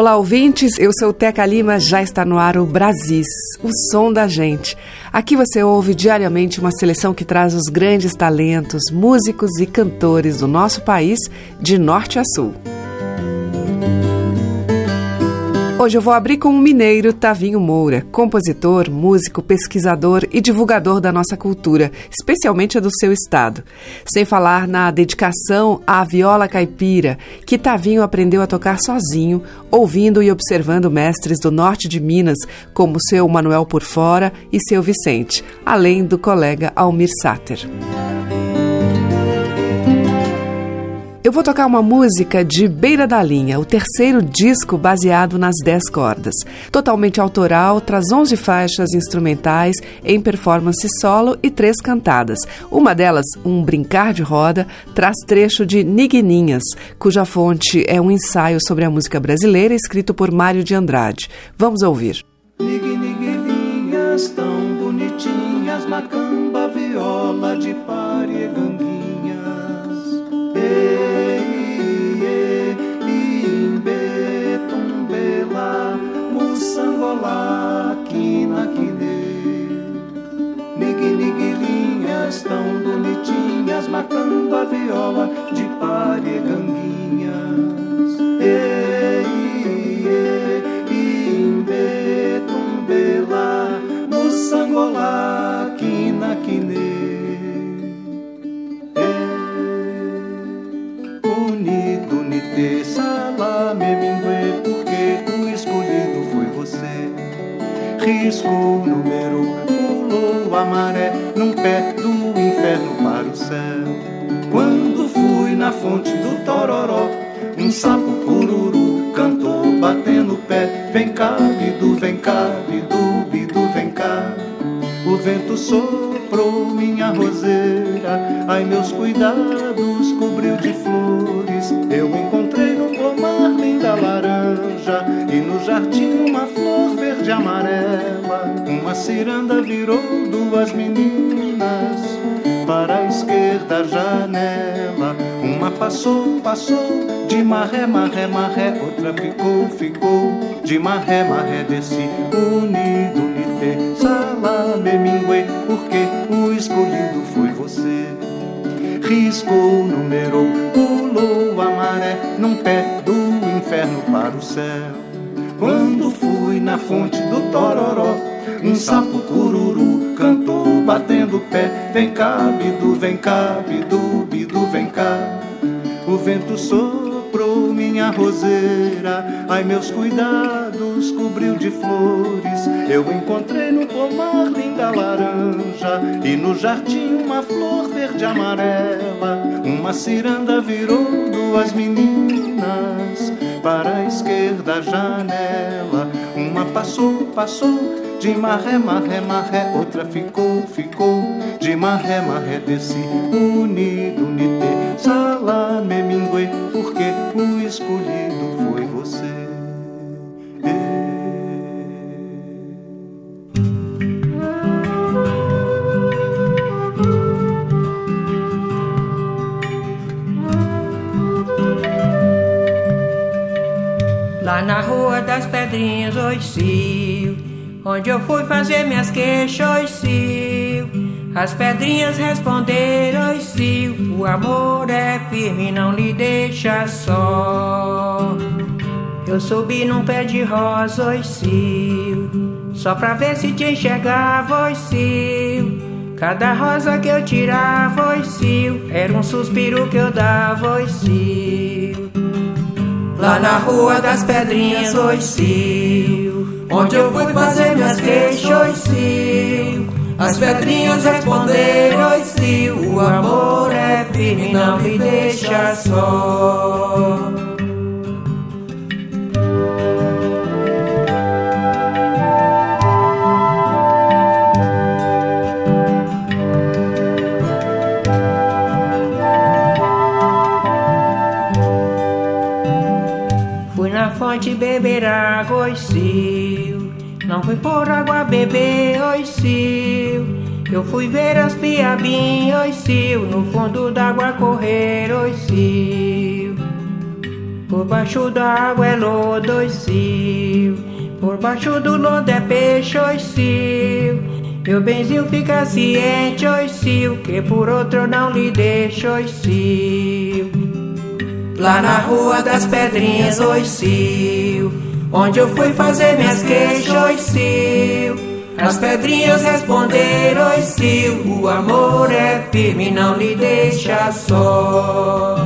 Olá, ouvintes. Eu sou Teca Lima. Já está no ar o Brasis, o som da gente. Aqui você ouve diariamente uma seleção que traz os grandes talentos, músicos e cantores do nosso país, de norte a sul. Hoje eu vou abrir com o mineiro Tavinho Moura, compositor, músico, pesquisador e divulgador da nossa cultura, especialmente a do seu estado. Sem falar na dedicação à viola caipira, que Tavinho aprendeu a tocar sozinho, ouvindo e observando mestres do norte de Minas, como seu Manuel Por Fora e seu Vicente, além do colega Almir Sater. Eu vou tocar uma música de Beira da Linha, o terceiro disco baseado nas dez cordas. Totalmente autoral, traz 11 faixas instrumentais em performance solo e três cantadas. Uma delas, um brincar de roda, traz trecho de Niguininhas, cuja fonte é um ensaio sobre a música brasileira escrito por Mário de Andrade. Vamos ouvir. Niguininhas tão bonitinhas, macamba, Niguiniguilinhas tão bonitinhas Macando a viola de pareganguinhas Ei, ei, imbe, tumbela Moçangola, quina, quine Unido, nite, salame, mingue Porque o escolhido foi você. Riscou o número, pulou a maré Num pé Um sapo cururu cantou batendo o pé. Vem cá, bidu, vem cá, bidu, bidu, vem cá. O vento soprou minha roseira. Ai, meus cuidados cobriu de flores. Eu encontrei no pomar linda laranja E no jardim uma flor verde amarela. Uma ciranda virou duas meninas Para a esquerda janela passou, passou De marré, marré, marré Outra ficou, ficou. De marré, marré desci Unido, unite, salame, mingue Porque o escolhido foi você. Riscou, numerou, pulou a maré Num pé do inferno para o céu. Quando fui na fonte do Tororó Um sapo cururu cantou batendo pé. Vem cá, bidu, vem cá, bidu, bidu, vem cá vento soprou minha roseira. Ai, meus cuidados cobriu de flores. Eu encontrei no pomar linda laranja E no jardim uma flor verde amarela. Uma ciranda virou duas meninas Para a esquerda janela. Uma passou, passou de marré, marré, marré. Outra ficou, ficou de marré, marré. Desci unido, mingue O escolhido foi você. Lá na rua das pedrinhas, oi, Onde eu fui fazer minhas queixas, oi, As pedrinhas responderam, cio O amor é firme, não lhe deixa só. Eu subi num pé de rosa, cio Só pra ver se te enxergava, cio Cada rosa que eu tirava, cio Era um suspiro que eu dava, cio Lá na rua das pedrinhas, cio Onde eu fui fazer minhas queixas, cio as pedrinhas responderam: Se o amor é firme, não me deixa só. fonte beber água, oi, cio. Não fui por água beber, oi, sil. Eu fui ver as piabinhas, sil. No fundo d'água correr, oi sil. Por baixo da água é lodo, oi sil. Por baixo do lodo é peixe, oi sil. Meu benzinho fica ciente, oi sil. Que por outro não lhe deixo, oi sil. Lá na rua das pedrinhas, oi sil. Onde eu fui fazer minhas queixas, oi sil. As pedrinhas responderam, oi sil. O amor é firme, não lhe deixa só.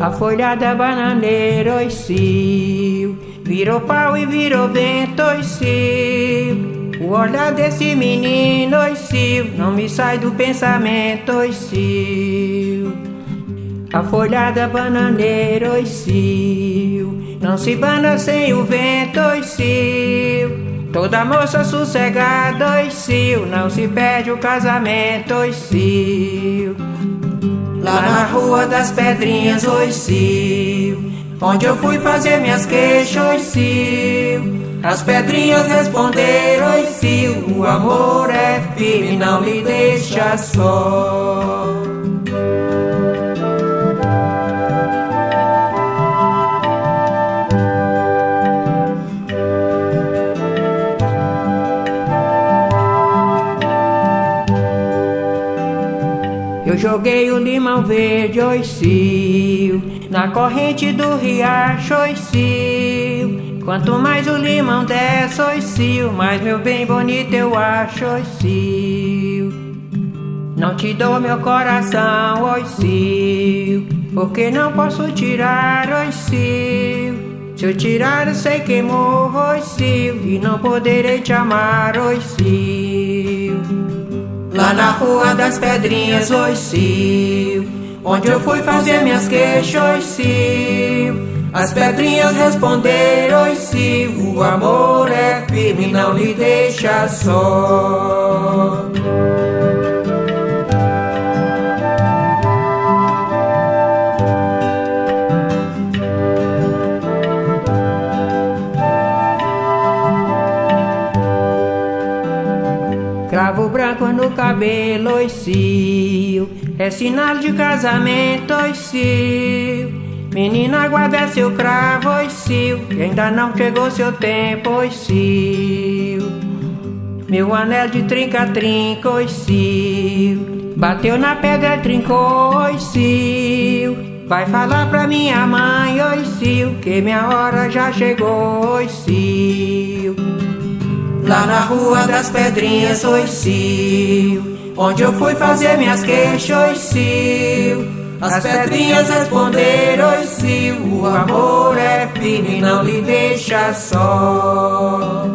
A folha da bananeira, oi sil. Virou pau e virou vento, oi sil. O olhar desse menino, oi sil. Não me sai do pensamento, oi sil. A folha da bananeira, sil. Não se bana sem o vento, oi sil. Toda moça sossegada, sil. Não se perde o casamento, oi sil. Lá na rua das pedrinhas, oi sil. Onde eu fui fazer minhas queixas, sil. As pedrinhas responderam, sil. O amor é firme, não lhe deixa só. Eu joguei o limão verde, oi sil, na corrente do riacho, oi sil. Quanto mais o limão desce, oi sil, mais meu bem bonito eu acho, oi sil. Não te dou meu coração, oi sil, porque não posso tirar, oi sil. Se eu tirar, eu sei que morro, oi sil, e não poderei te amar, oi sil. Lá na rua das pedrinhas, oi sil. Onde eu fui fazer minhas queixas, sil. As pedrinhas responderam, oi sil. O amor é firme, não lhe deixa só. Cabelo, oi sil. É sinal de casamento, oi sil. Menina, guarda seu cravo, oi sil. Que ainda não chegou seu tempo, oi sil. Meu anel de trinca-trinca, sil. Bateu na pedra, trincou, sil. Vai falar pra minha mãe, oi sil. Que minha hora já chegou, oi sil. Lá na rua das pedrinhas, oi sil. Onde eu fui fazer minhas queixas, oi sil. As pedrinhas responderam, sil. O amor é firme, não lhe deixa só.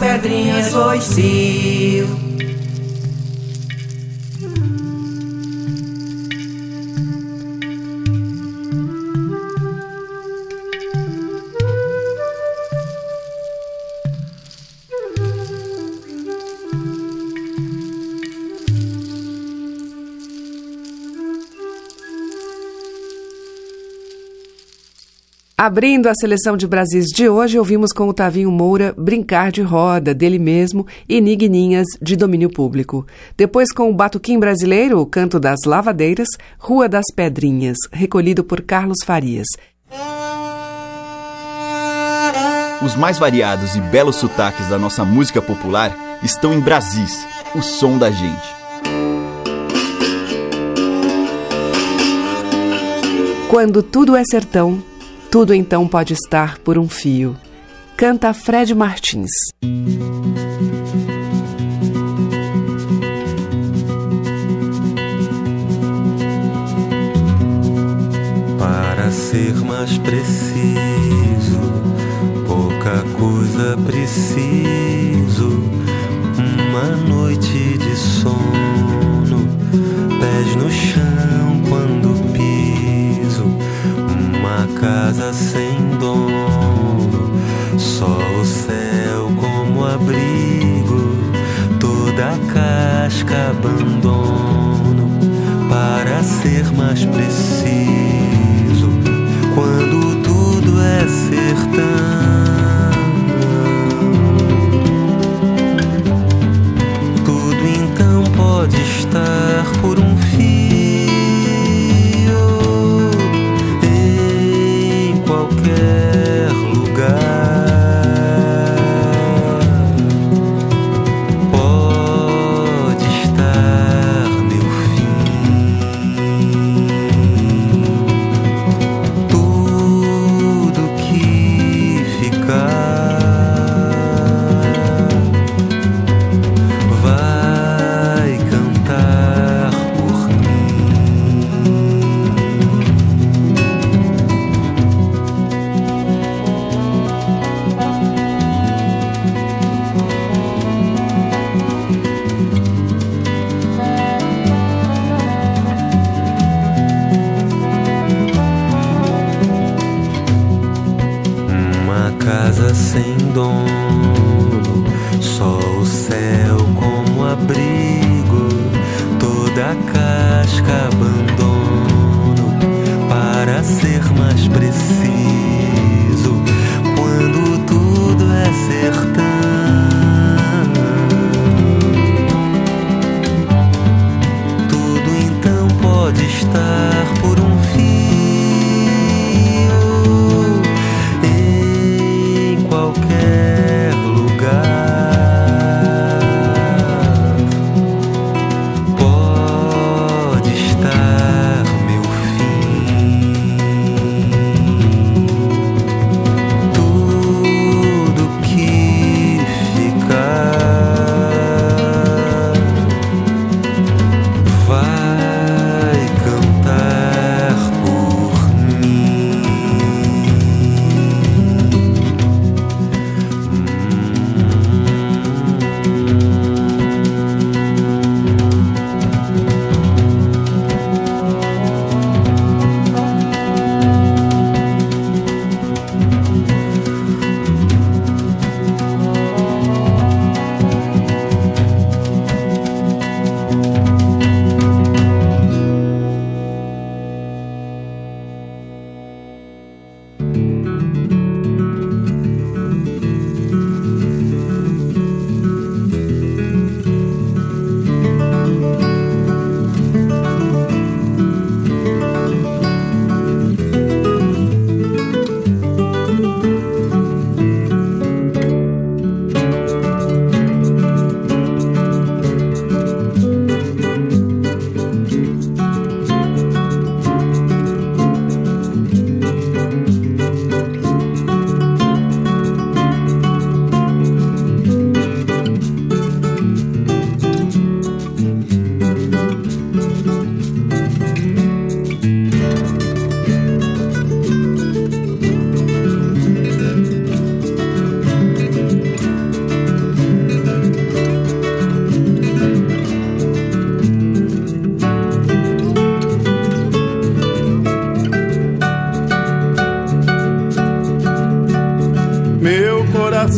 Pedrinhas, oi sil. Abrindo a seleção de Brasis de hoje, ouvimos com o Tavinho Moura Brincar de Roda, dele mesmo, e Nigninhas, de domínio público. Depois, com o Batuquim Brasileiro, o Canto das Lavadeiras, Rua das Pedrinhas, recolhido por Carlos Farias. Os mais variados e belos sotaques da nossa música popular estão em Brasis, o som da gente. Quando tudo é sertão, tudo então pode estar por um fio. Canta Fred Martins. Para ser mais preciso, pouca coisa preciso. Uma noite de sono, pés no chão quando casa sem dono, só o céu como abrigo. Toda casca abandono para ser mais preciso. Quando tudo é sertão.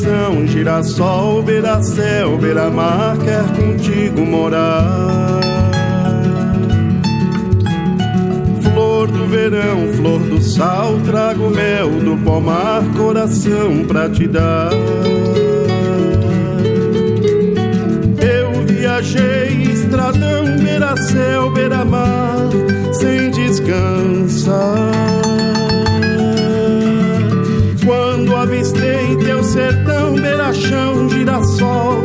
Coração, girassol, beira-céu, beira-mar, quer contigo morar. Flor do verão, flor do sal, trago mel do pomar, coração pra te dar. Eu viajei, estradão, beira-céu, beira-mar, sem descansar. Quando avistei teu sertão, beira-chão, girassol,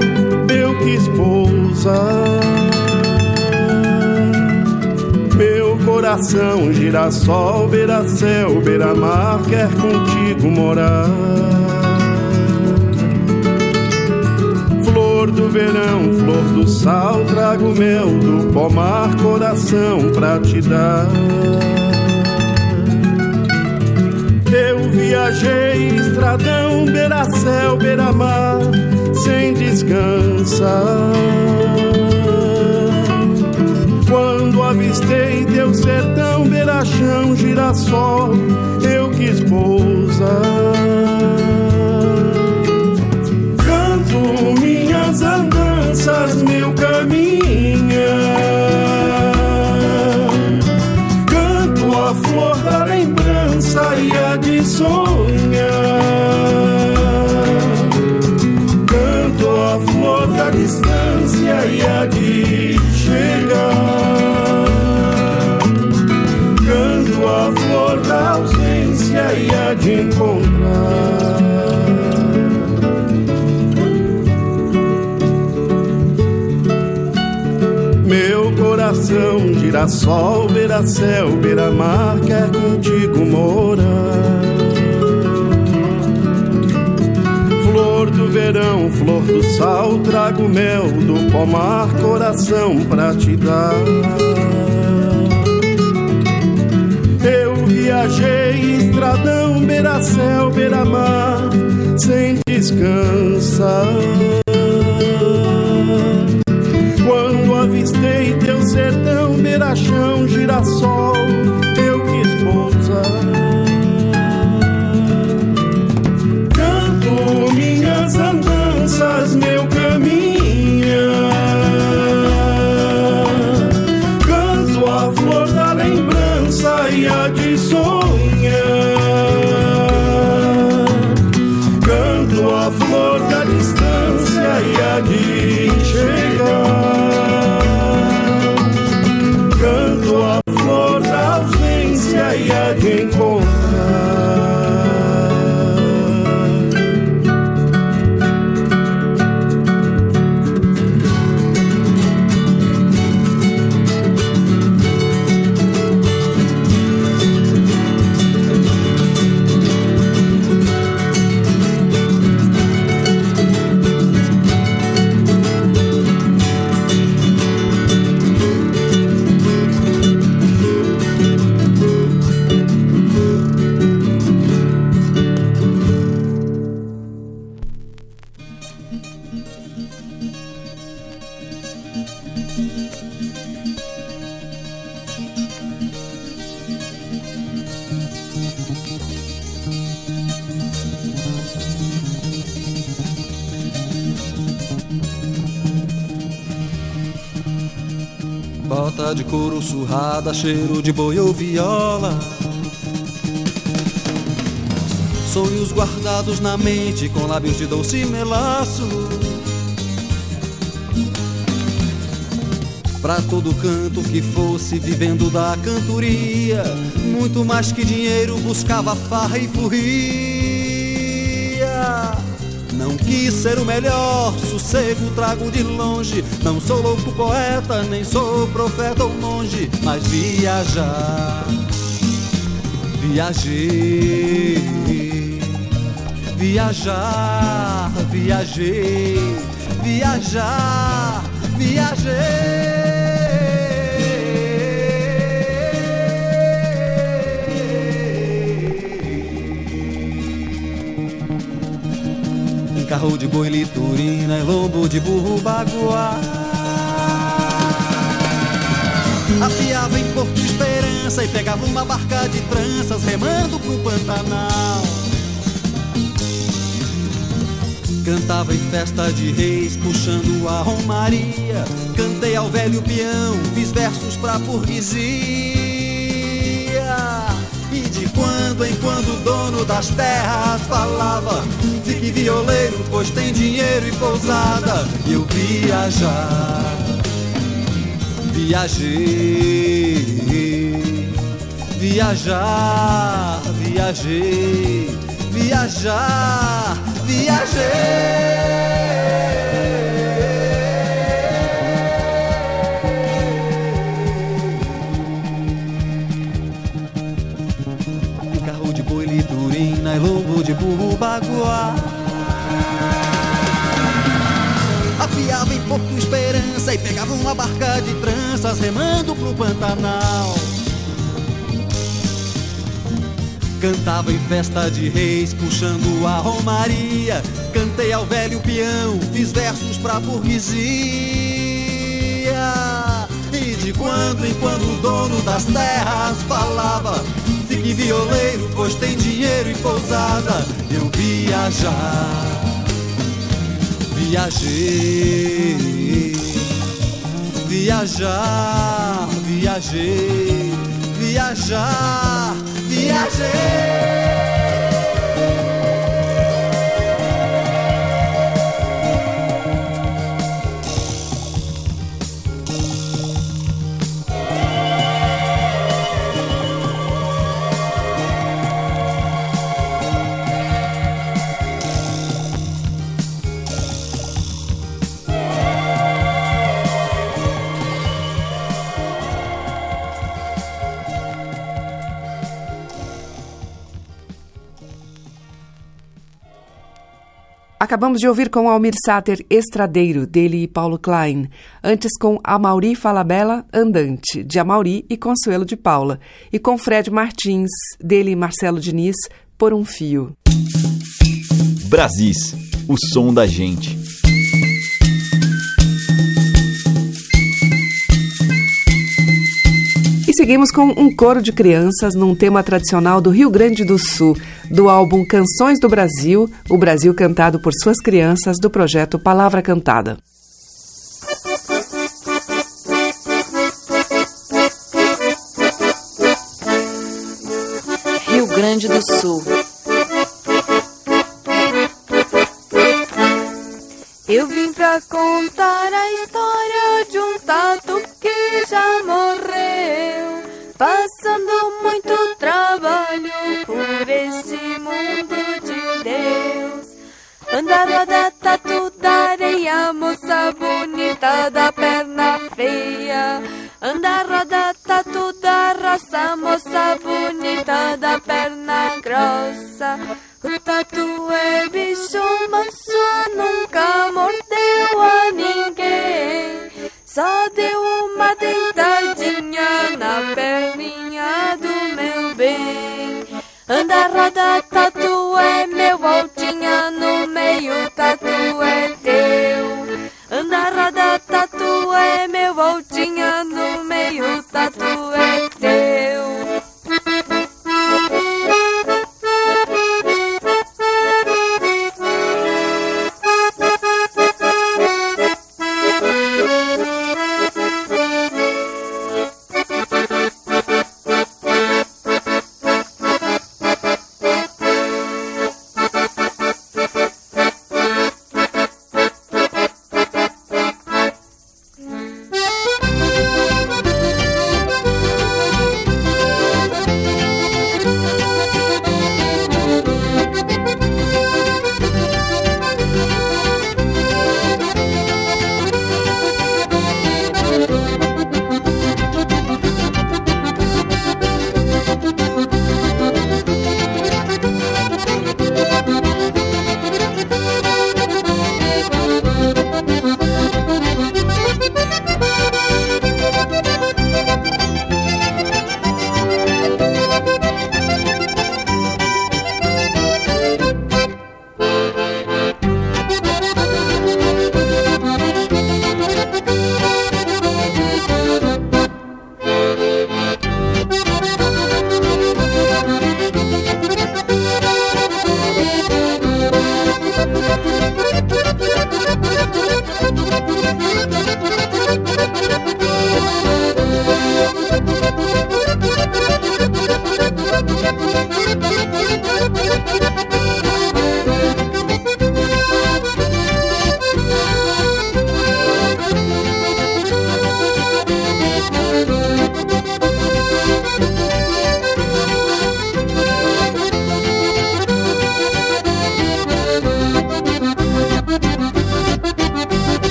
eu quis pousar. Meu coração, girassol, beira-céu, beira-mar, quer contigo morar. Flor do verão, flor do sal, trago mel do pomar, coração pra te dar. Viajei estradão, beira-céu, beira-mar, sem descansar. Quando avistei teu sertão, beira-chão, girassol, eu quis pousar. Canto minhas andanças, meu caminhar. Saia de sonhar. Canto a flor da distância e a de chegar. Canto a flor da ausência e a de encontrar. Meu coração, girassol, beira-céu, beira-mar, quer contigo morar. Verão, flor do sal, trago mel do pomar, coração pra te dar. Eu viajei estradão, beira-céu, beira-mar, sem descansar. avistei teu sertão, beira-chão, girassol, couro surrada, cheiro de boi ou viola. Sonhos guardados na mente com lábios de doce melaço. Pra todo canto que fosse vivendo da cantoria, muito mais que dinheiro buscava farra e furria. Quis ser o melhor, sossego trago de longe. Não sou louco poeta, nem sou profeta ou monge, mas viajar, viajei, viajar, viajei, viajar, viajei. Carro de boi liturina e lombo de burro baguá. Afiava em Porto Esperança e pegava uma barca de tranças remando pro Pantanal. Cantava em festa de reis, puxando a romaria. Cantei ao velho peão, fiz versos pra burguesia. Das terras falava: Fique violeiro, pois tem dinheiro e pousada. E eu viajar, viajei, viajar, viajei, viajar, viajei. De burro baguá. Afiava em Porto Esperança e pegava uma barca de tranças remando pro Pantanal. Cantava em festa de reis, puxando a romaria. Cantei ao velho peão, fiz versos pra burguesia. E de quando em quando o dono das terras falava: Fique violeiro, pois tem dinheiro e pousada. Eu viajar, viajei, viajar, viajei, viajar viajei. Acabamos de ouvir com Almir Sater Estradeiro, dele e Paulo Klein. Antes com Amauri Falabella Andante, de Amauri e Consuelo de Paula. E com Fred Martins, dele e Marcelo Diniz, Por um Fio. Brasis, o som da gente. Seguimos com um coro de crianças num tema tradicional do Rio Grande do Sul, do álbum Canções do Brasil, o Brasil cantado por suas crianças, do projeto Palavra Cantada. Rio Grande do Sul. Eu vim pra contar a história de um tatu que já morreu, passando muito trabalho por esse mundo de Deus. Anda, roda, tatu da areia, moça bonita da perna feia. Anda, roda, tatu da raça, moça bonita da perna grossa. O tatu é bicho manso, nunca mordeu a ninguém. Só deu uma deitadinha na perninha do meu bem. Anda, roda, tatu é meu, voltinha no meio, tatu é teu. Anda, roda, tatu é meu, voltinha no meio, tatu é teu.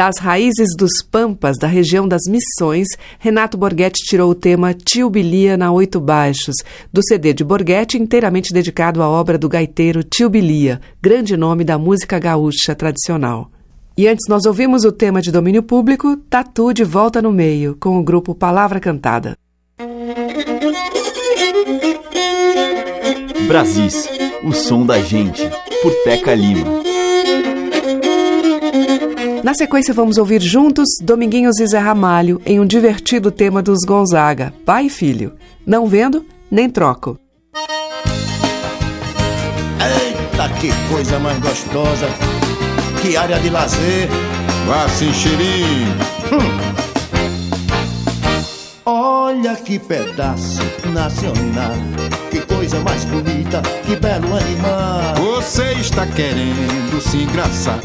Das raízes dos Pampas, da região das Missões, Renato Borghetti tirou o tema Tio Bilia na Oito Baixos, do CD de Borghetti, inteiramente dedicado à obra do gaiteiro Tio Bilia, grande nome da música gaúcha tradicional. E antes nós ouvimos o tema de domínio público, Tatu de Volta no Meio, com o grupo Palavra Cantada. Brasis, o som da gente, por Teca Lima. Na sequência, vamos ouvir juntos Dominguinhos e Zé Ramalho em um divertido tema dos Gonzaga, pai e filho. Não vendo, nem troco. Eita, que coisa mais gostosa! Que área de lazer! Vá se! Hum. Olha que pedaço nacional! Que coisa mais bonita, que belo animal! Você está querendo se engraçar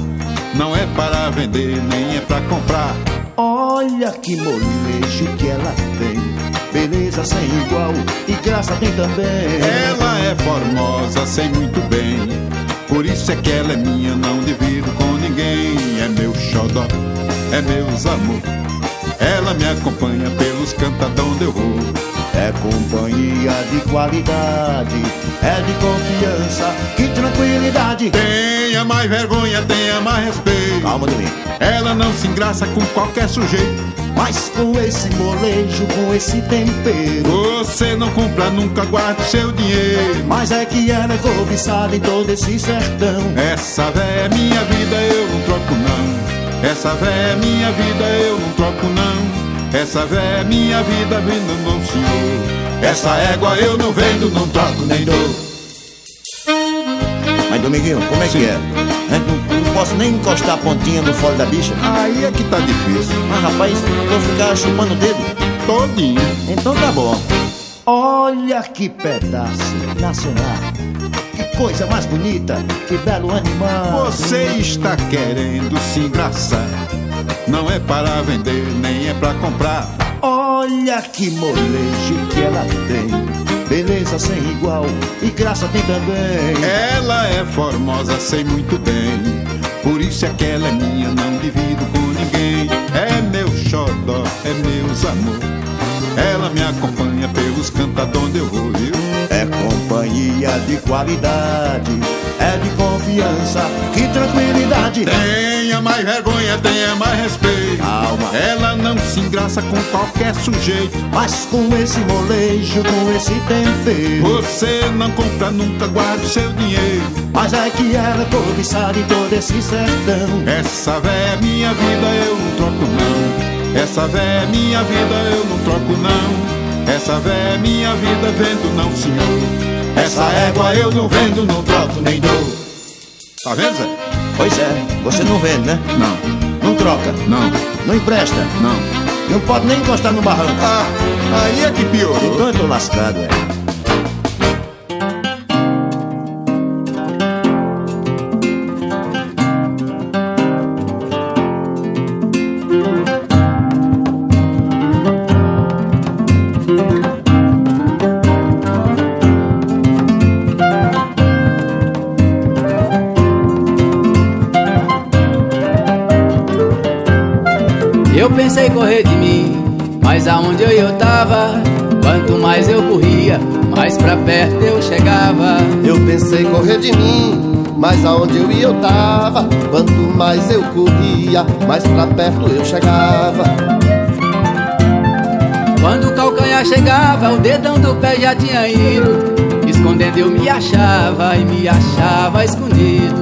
não é para vender, nem é para comprar. Olha que molejo que ela tem. Beleza sem igual e graça tem também. Ela é formosa, sei muito bem. Por isso é que ela é minha, não divido com ninguém. É meu xodó, é meus amor. Ela me acompanha pelos cantadão onde eu vou. É companhia de qualidade, é de confiança, que tranquilidade. Tenha mais vergonha, tenha mais respeito. Calma, Domingo. Ela não se engraça com qualquer sujeito. Mas com esse molejo, com esse tempero Você não compra, nunca guarda o seu dinheiro Mas é que ela é cobiçada em todo esse sertão Essa véia é minha vida, eu não troco não Essa véia é minha vida, eu não troco não essa véia é minha vida, vendo não senhor. Essa égua eu não vendo, não troco nem dou. Mas Dominguinho, como é Sim. que é? Não, não, posso nem encostar a pontinha no fole da bicha? Aí é que tá difícil. Mas rapaz, vou ficar chupando o dedo? Todinho. Então tá bom. Olha que pedaço nacional. Que coisa mais bonita, que belo animal. Você está querendo se engraçar não é para vender, nem é para comprar. Olha que molejo que ela tem. Beleza sem igual e graça tem também. Ela é formosa, sei muito bem. Por isso é que ela é minha, não divido com ninguém. É meu xodó, é meus amor. Ela me acompanha pelos cantos onde eu vou, viu? É companhia de qualidade, é de confiança, que tranquilidade. Tenha mais vergonha, tenha mais respeito. Calma. Ela não se engraça com qualquer sujeito. Mas com esse molejo, com esse tempero. Você não compra, nunca guarda o seu dinheiro. Mas é que ela é cobiçada em todo esse sertão. Essa véia é minha vida, eu não troco não. Essa véia é minha vida, eu não troco não. Essa véia é minha vida, vendo não senhor. Essa égua eu não vendo, não troco nem dou. Tá vendo, Zé? Pois é, você não vende, né? Não. Não troca? Não. Não empresta? Não. Não pode nem encostar no barranco? Ah, aí é que piorou. Então eu tô lascado, é. Correr de mim, mas aonde eu, eu tava, quanto mais eu corria, mais pra perto eu chegava. Eu pensei correr de mim, mas aonde eu ia eu tava, quanto mais eu corria, mais pra perto eu chegava. Quando o calcanhar chegava, o dedão do pé já tinha ido. Escondendo eu me achava e me achava escondido.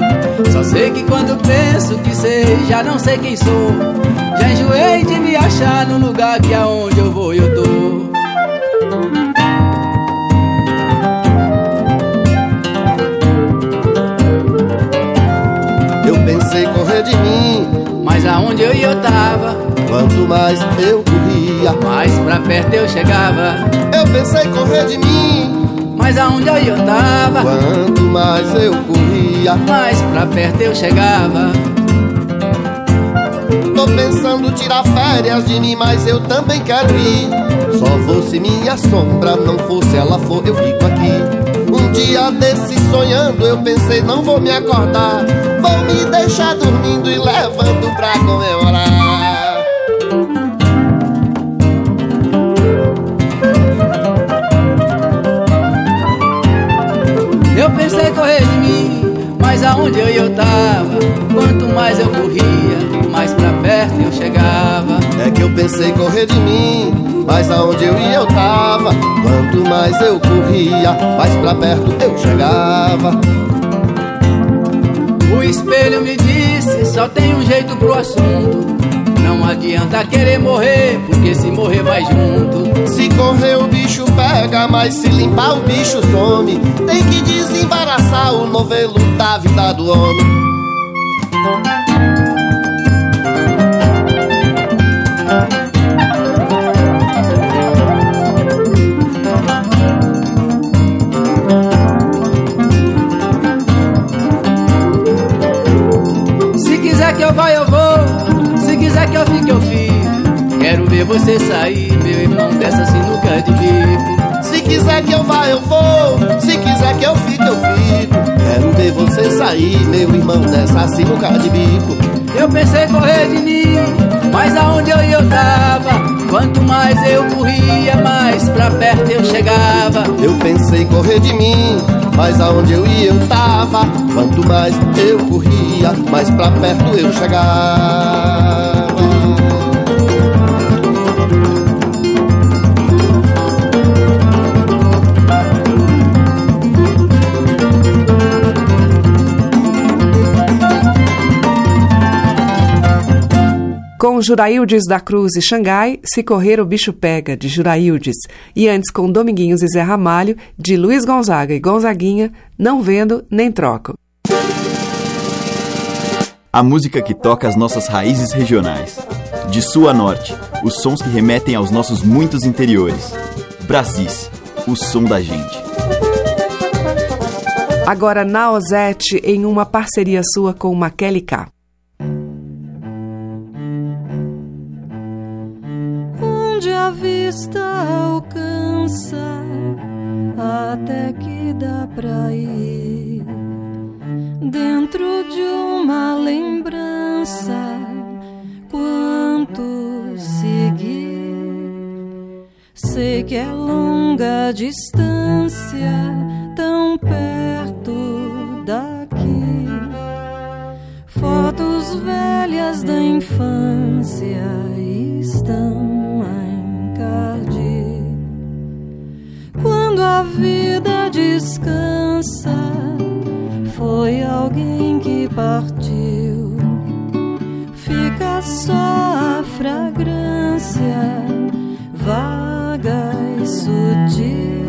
Só sei que quando penso que sei, já não sei quem sou. Enjoei de me achar no lugar que aonde eu vou eu tô. Eu pensei correr de mim, mas aonde eu ia eu tava. Quanto mais eu corria, mais pra perto eu chegava. Eu pensei correr de mim, mas aonde eu ia eu tava. Quanto mais eu corria, mais pra perto eu chegava tô pensando tirar férias de mim, mas eu também quero ir. Só fosse minha sombra, não fosse ela for, eu fico aqui. Um dia desse sonhando, eu pensei, não vou me acordar. Vou me deixar dormindo e levando pra comemorar. Eu pensei correr de mim, mas aonde eu, eu tava? Quanto mais eu corria mais pra perto eu chegava. É que eu pensei correr de mim, mas aonde eu ia eu tava. Quanto mais eu corria, mais pra perto eu chegava. O espelho me disse, só tem um jeito pro assunto. Não adianta querer morrer, porque se morrer vai junto. Se correr o bicho pega, mas se limpar o bicho some. Tem que desembaraçar o novelo da vida do homem. Quero ver você sair, meu irmão, dessa sinuca de bico. Se quiser que eu vá, eu vou. Se quiser que eu fique, eu fico. Quero ver você sair, meu irmão, dessa sinuca de bico. Eu pensei correr de mim, mas aonde eu ia eu tava. Quanto mais eu corria, mais pra perto eu chegava. Eu pensei correr de mim, mas aonde eu ia eu tava. Quanto mais eu corria, mais pra perto eu chegava. Juraildes da Cruz e Xangai, Se Correr o Bicho Pega, de Juraildes. E antes com Dominguinhos e Zé Ramalho, de Luiz Gonzaga e Gonzaguinha, Não Vendo Nem Troco. A música que toca as nossas raízes regionais. De sul a norte, os sons que remetem aos nossos muitos interiores. Brasis, o som da gente. Agora na Ozete, em uma parceria sua com Maquele K. onde a vista alcança, até que dá pra ir dentro de uma lembrança. Quanto seguir, sei que é longa distância, tão perto daqui. Fotos velhas da infância estão Quando a vida descansa, foi alguém que partiu. Fica só a fragrância, vaga e sutil.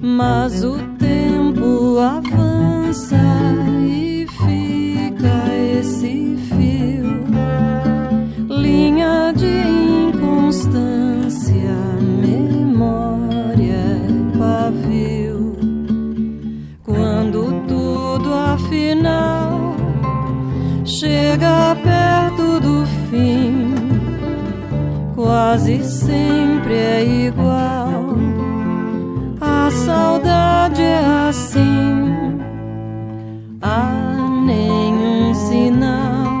Mas o tempo avança quase sempre é igual. A saudade é assim, há nenhum sinal.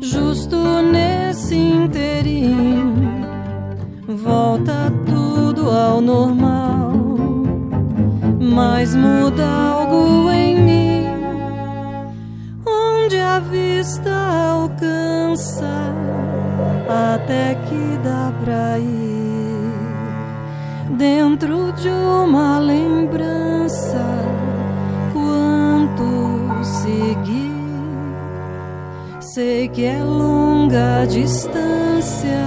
Justo nesse inteirinho, volta tudo ao normal. Mas muda algo em mim, onde a vista alcança, até que dentro de uma lembrança. Quanto seguir, sei que é longa a distância,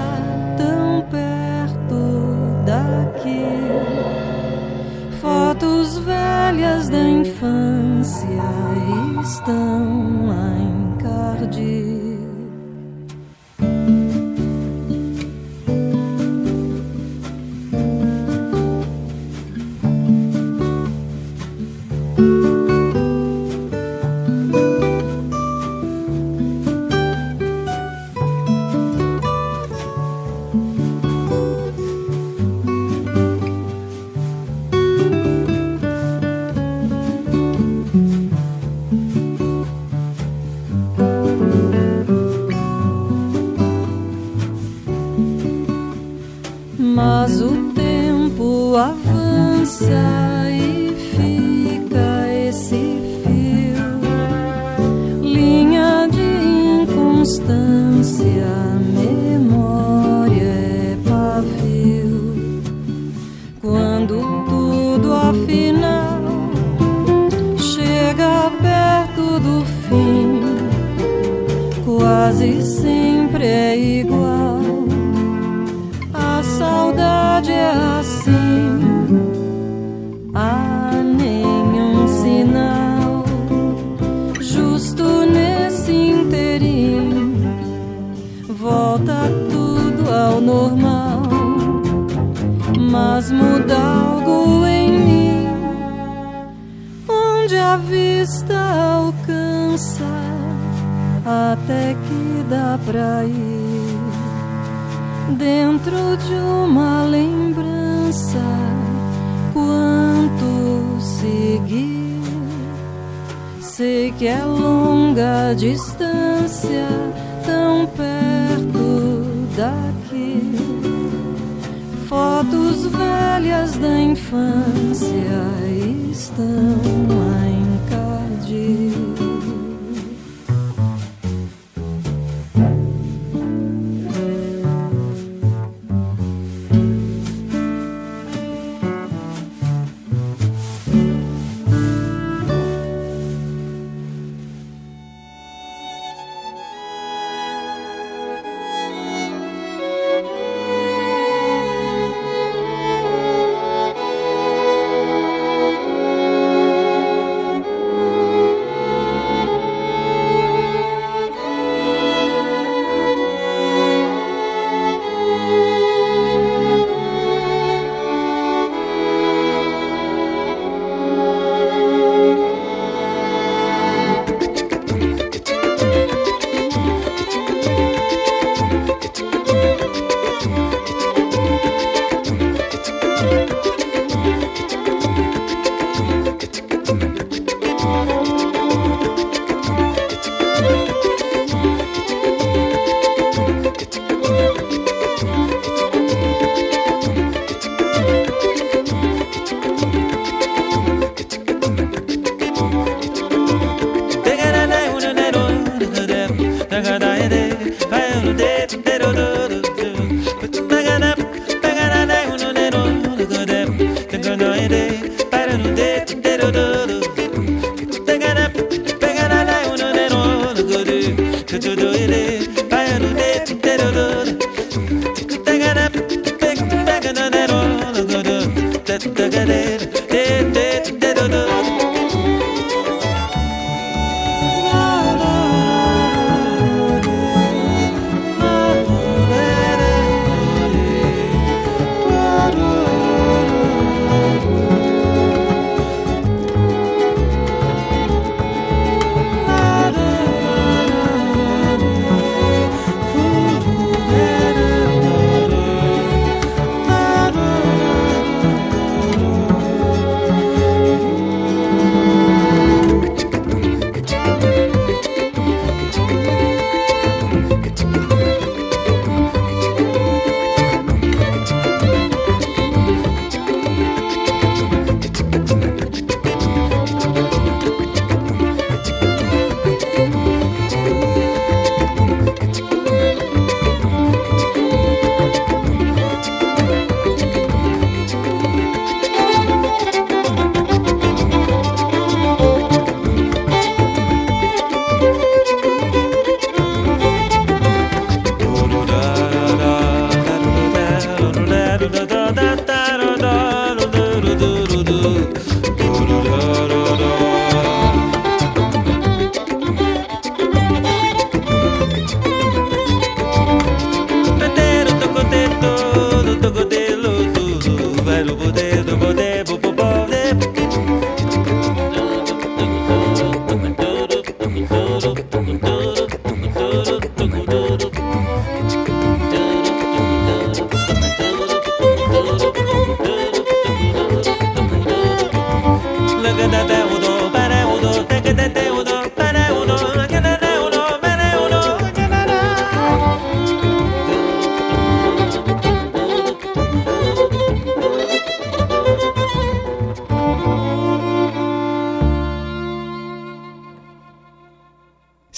tão perto daqui. Fotos velhas da infância estão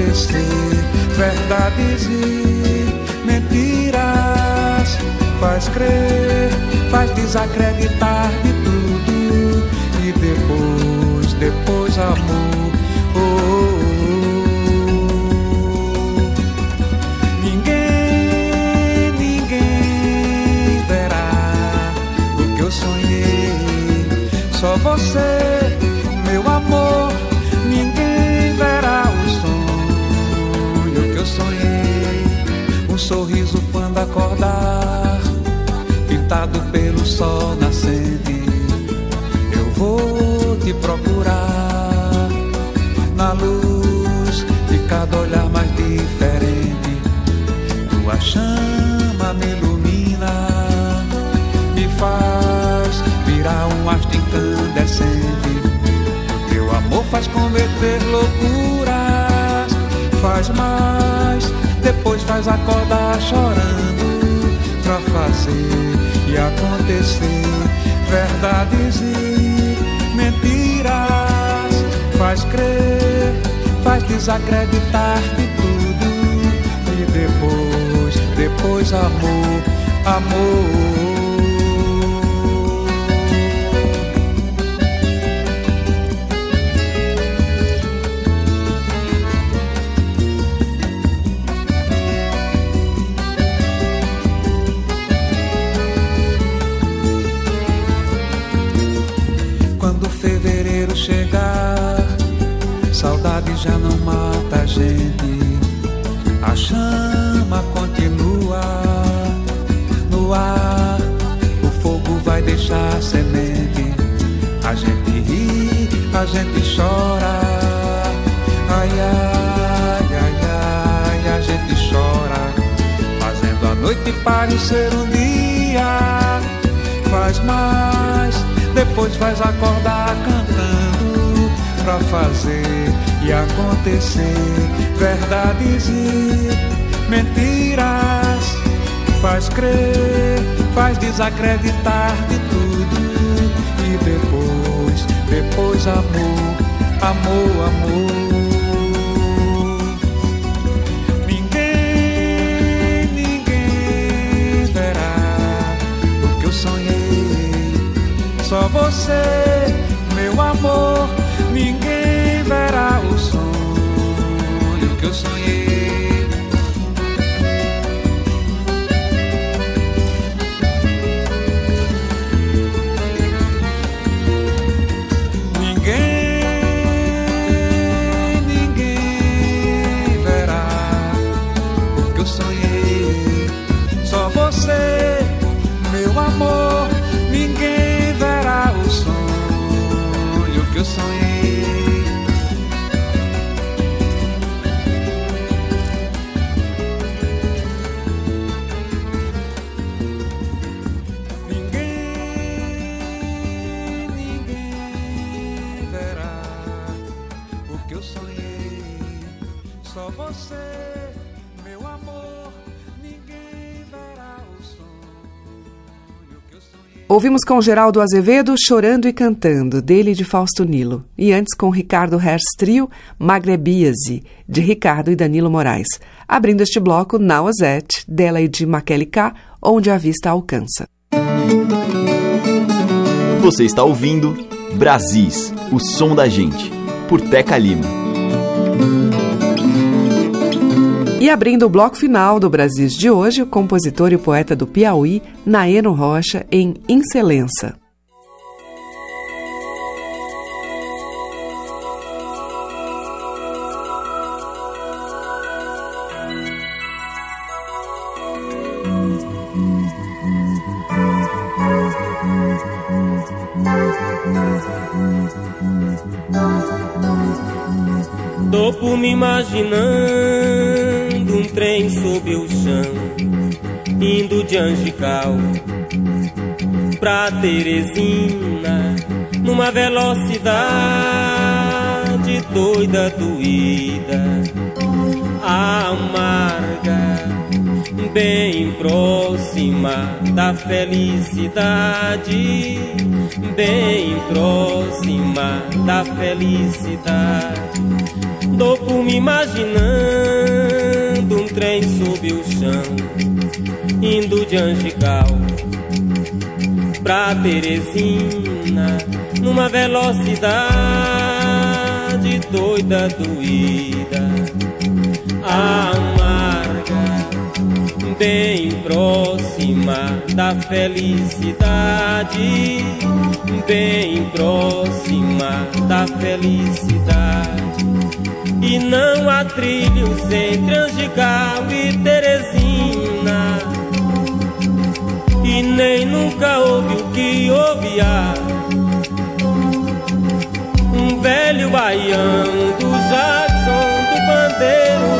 Acontecer verdades e mentiras. Faz crer, faz desacreditar de tudo. E depois, depois amor. Oh, oh, oh. Ninguém, ninguém verá o que eu sonhei. Só você, meu amor. Sorriso quando acordar, pintado pelo sol nascente. Eu vou te procurar na luz de cada olhar mais diferente. Tua chama me ilumina, me faz virar um astro incandescente. O teu amor faz converter loucuras, faz depois faz acordar chorando pra fazer e acontecer verdades e mentiras. Faz crer, faz desacreditar de tudo e depois, depois amor, amor. Chama continua no ar, o fogo vai deixar semente. A gente ri, a gente chora. Ai, ai, ai, ai, a gente chora. Fazendo a noite parecer um dia. Faz mais, depois faz acordar cantando pra fazer e acontecer verdades e mentiras. Faz crer, faz desacreditar de tudo e depois, depois amor, amor, amor. Ninguém, ninguém verá o que eu sonhei. Só você, meu amor, ninguém Ouvimos com Geraldo Azevedo Chorando e Cantando, dele de Fausto Nilo. E antes com Ricardo Herz Trio, Magrebíase, de Ricardo e Danilo Moraes. Abrindo este bloco, Nauazete, dela e de Makeli K, Onde a Vista Alcança. Você está ouvindo Brasis, o som da gente, por Teca Lima. E abrindo o bloco final do Brasis de hoje, o compositor e poeta do Piauí, Naeno Rocha, em Incelença. Tô por me imaginando um trem sob o chão, indo de Angical pra Teresina, numa velocidade doida, doída, amarga, bem próxima da felicidade, bem próxima da felicidade. Tô por me imaginando trem sob o chão, indo de Angical pra Teresina, numa velocidade doida, doída, amarga, bem próxima da felicidade, bem próxima da felicidade. E não há trilhos entre Angical e Teresina. E nem nunca houve o que ouvia Um velho baião do Jackson do Bandeiro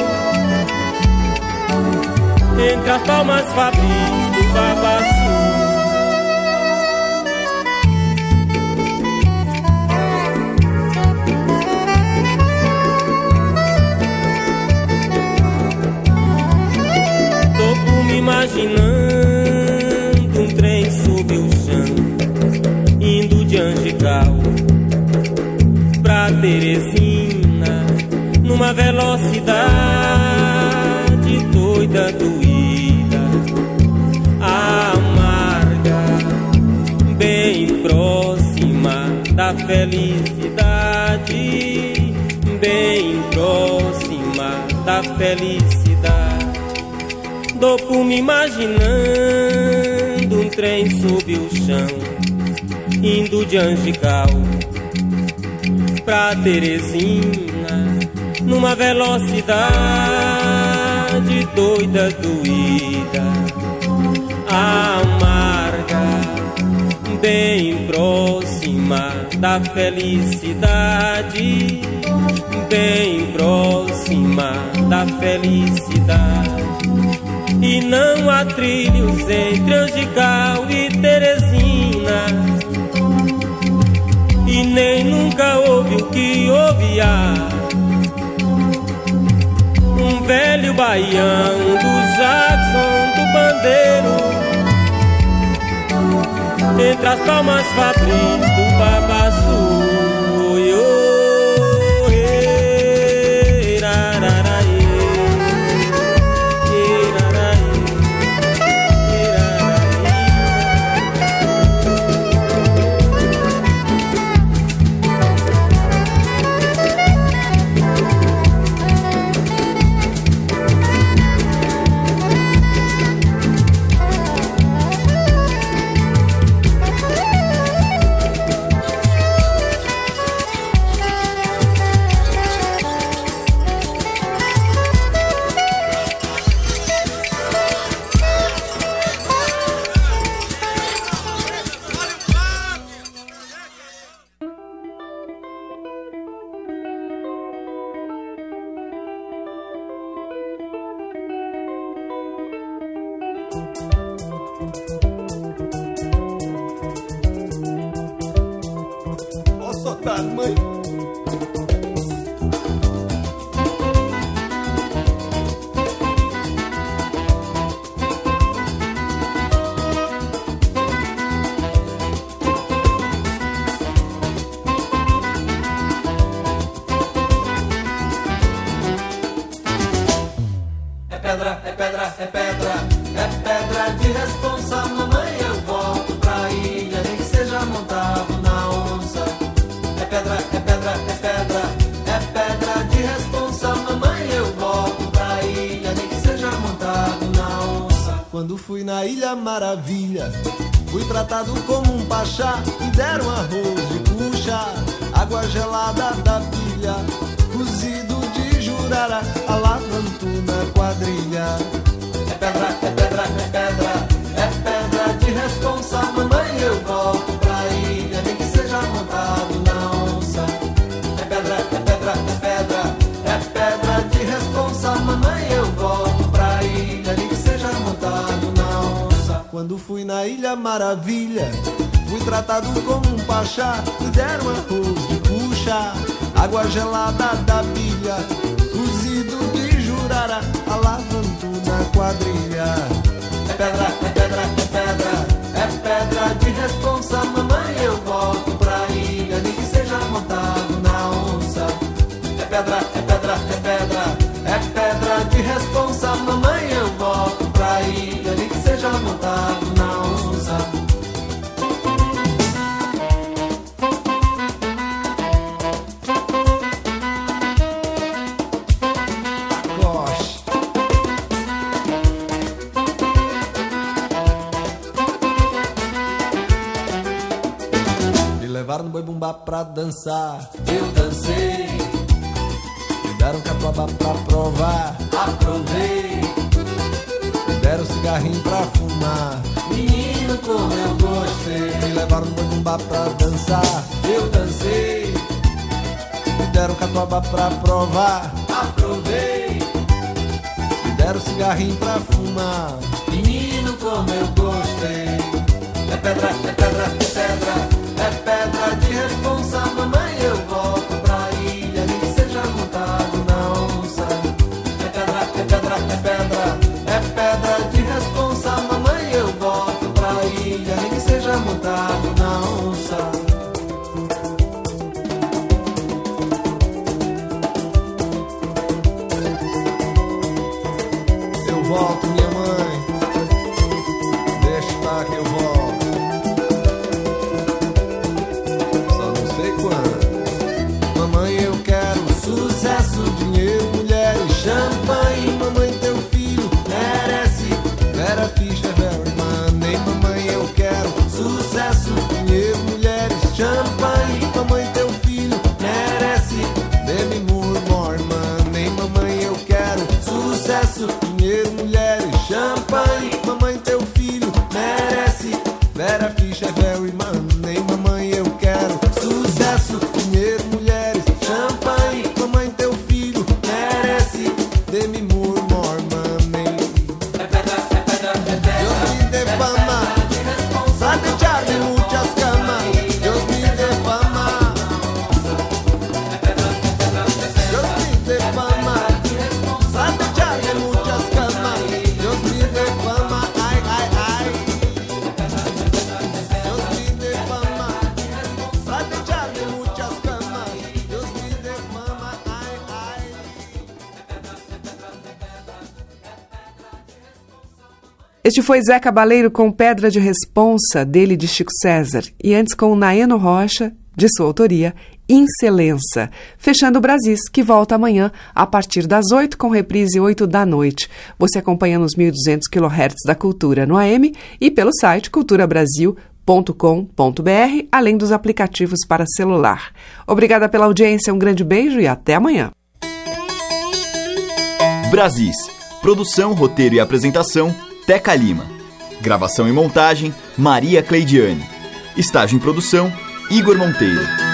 Entre as palmas fabris do Babaçu imaginando um trem sob o chão, indo de Angical pra Teresina, numa velocidade doida, doída, amarga, bem próxima da felicidade, bem próxima da felicidade. Dou por me imaginando um trem sob o chão, indo de Angical pra Teresina, numa velocidade doida, doída, amarga, bem próxima da felicidade, bem próxima da felicidade. E não há trilhos entre Angical e Teresina. E nem nunca houve o que ouvia Um velho baião do Jackson do Bandeiro Entre as palmas fabris do Babaçu pachá. Me deram arroz de puxa, água gelada da pilha, cozido de jurara, alavanto na quadrilha. É pedra, é pedra, é pedra, é pedra de responsa. Mamãe, eu volto pra ilha, nem que seja montado na onça. É pedra, é pedra, é dançar. Eu dancei. Me deram catuaba pra provar. Aprovei. Me deram cigarrinho pra fumar. Menino, como eu gostei. Me levaram no boi bumbá pra dançar. Eu dancei. Me deram catuaba pra provar. Aprovei. Me deram cigarrinho pra fumar. Menino, como eu gostei. É pedra, é pedra. É pedra foi Zé Cabaleiro com Pedra de Responsa, dele de Chico César, e antes com Naeno Rocha, de sua autoria, Incelença, fechando o Brasis, que volta amanhã a partir das 8 com reprise 8 da noite. Você acompanha nos 1.200 kHz da Cultura no AM e pelo site culturabrasil.com.br, além dos aplicativos para celular. Obrigada pela audiência, um grande beijo e até amanhã. Brasis. Produção, roteiro e apresentação, Teca Lima. Gravação e montagem, Maria Cleidiane. Estágio em produção, Igor Monteiro.